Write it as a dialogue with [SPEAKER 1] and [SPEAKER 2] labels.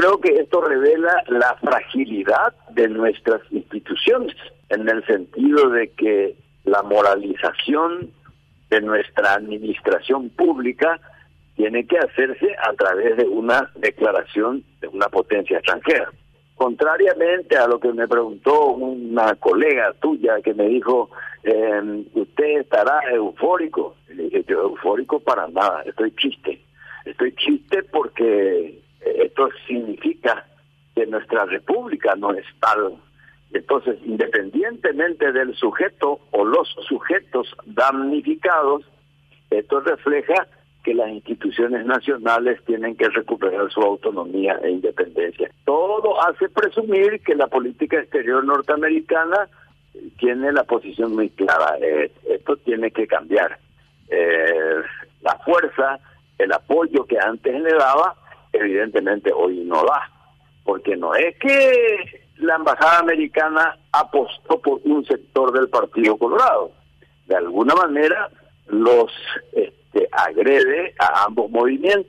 [SPEAKER 1] creo que esto revela la fragilidad de nuestras instituciones, en el sentido de que la moralización de nuestra administración pública tiene que hacerse a través de una declaración de una potencia extranjera. Contrariamente a lo que me preguntó una colega tuya que me dijo, eh, usted estará eufórico. Le dije, yo eufórico para nada, estoy triste. Estoy triste porque significa que nuestra república no es tal. Entonces, independientemente del sujeto o los sujetos damnificados, esto refleja que las instituciones nacionales tienen que recuperar su autonomía e independencia. Todo hace presumir que la política exterior norteamericana tiene la posición muy clara. Eh, esto tiene que cambiar. Eh, la fuerza, el apoyo que antes le daba, evidentemente hoy no da. Porque no es que la embajada americana apostó por un sector del Partido Colorado. De alguna manera los este, agrede a ambos movimientos.